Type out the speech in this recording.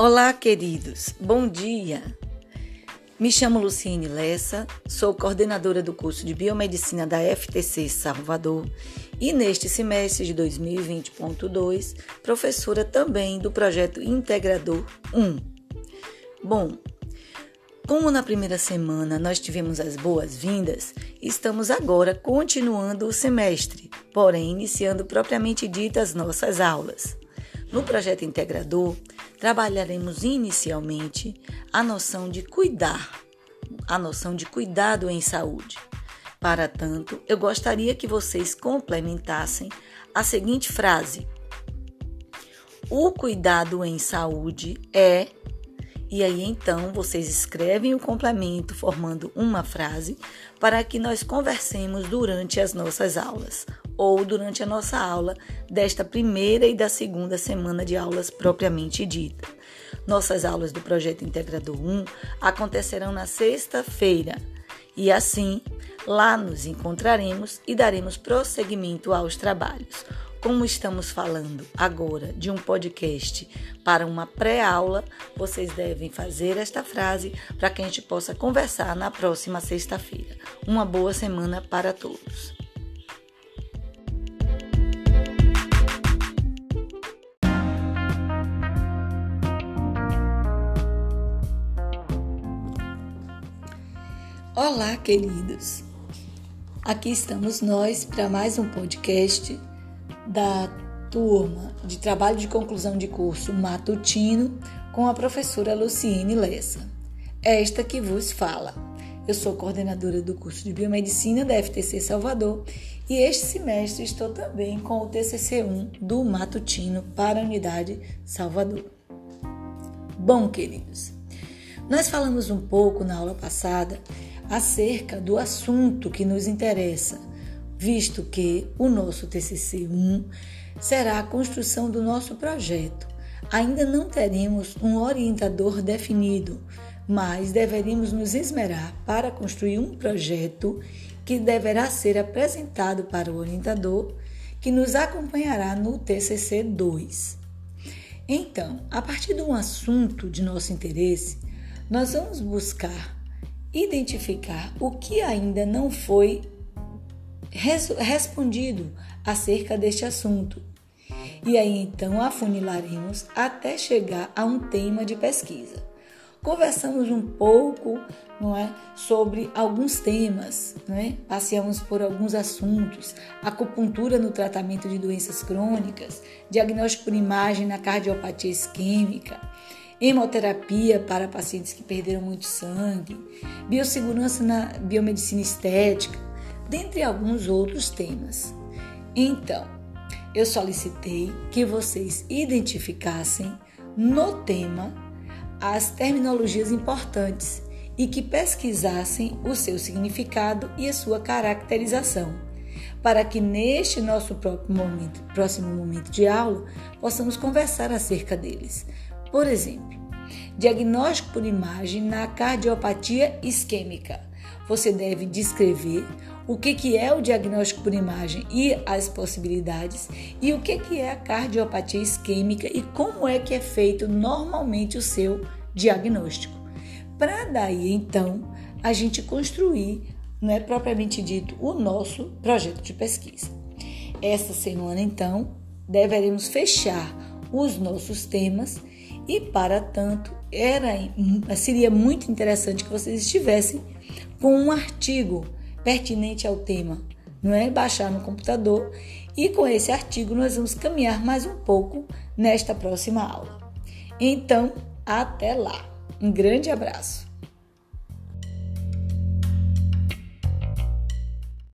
Olá, queridos. Bom dia. Me chamo Luciene Lessa, sou coordenadora do curso de Biomedicina da FTC Salvador e neste semestre de 2020.2, professora também do projeto Integrador 1. Bom, como na primeira semana nós tivemos as boas-vindas, estamos agora continuando o semestre, porém iniciando propriamente dita as nossas aulas. No projeto integrador, trabalharemos inicialmente a noção de cuidar, a noção de cuidado em saúde. Para tanto, eu gostaria que vocês complementassem a seguinte frase: O cuidado em saúde é. E aí então vocês escrevem o complemento formando uma frase para que nós conversemos durante as nossas aulas ou durante a nossa aula desta primeira e da segunda semana de aulas propriamente dita. Nossas aulas do projeto Integrador 1 acontecerão na sexta-feira e assim lá nos encontraremos e daremos prosseguimento aos trabalhos. Como estamos falando agora de um podcast para uma pré-aula, vocês devem fazer esta frase para que a gente possa conversar na próxima sexta-feira. Uma boa semana para todos. Olá, queridos! Aqui estamos nós para mais um podcast da turma de trabalho de conclusão de curso matutino com a professora Luciene Lessa. Esta que vos fala. Eu sou coordenadora do curso de Biomedicina da FTC Salvador e este semestre estou também com o TCC1 do matutino para a unidade Salvador. Bom, queridos, nós falamos um pouco na aula passada acerca do assunto que nos interessa, visto que o nosso TCC1 será a construção do nosso projeto. Ainda não teremos um orientador definido, mas deveríamos nos esmerar para construir um projeto que deverá ser apresentado para o orientador, que nos acompanhará no TCC 2. Então, a partir de um assunto de nosso interesse, nós vamos buscar identificar o que ainda não foi res respondido acerca deste assunto. E aí então afunilaremos até chegar a um tema de pesquisa. Conversamos um pouco, não é, sobre alguns temas, é? Passeamos por alguns assuntos: acupuntura no tratamento de doenças crônicas, diagnóstico por imagem na cardiopatia isquêmica, hemoterapia para pacientes que perderam muito sangue, biossegurança na biomedicina estética, dentre alguns outros temas. Então, eu solicitei que vocês identificassem no tema as terminologias importantes e que pesquisassem o seu significado e a sua caracterização, para que neste nosso momento, próximo momento de aula possamos conversar acerca deles. Por exemplo, diagnóstico por imagem na cardiopatia isquêmica. Você deve descrever o que, que é o diagnóstico por imagem e as possibilidades, e o que, que é a cardiopatia isquêmica e como é que é feito normalmente o seu diagnóstico. Para daí então a gente construir, não é propriamente dito, o nosso projeto de pesquisa. Esta semana então deveremos fechar os nossos temas e, para tanto, era, seria muito interessante que vocês estivessem com um artigo pertinente ao tema, não é? Baixar no computador e com esse artigo nós vamos caminhar mais um pouco nesta próxima aula. Então, até lá. Um grande abraço.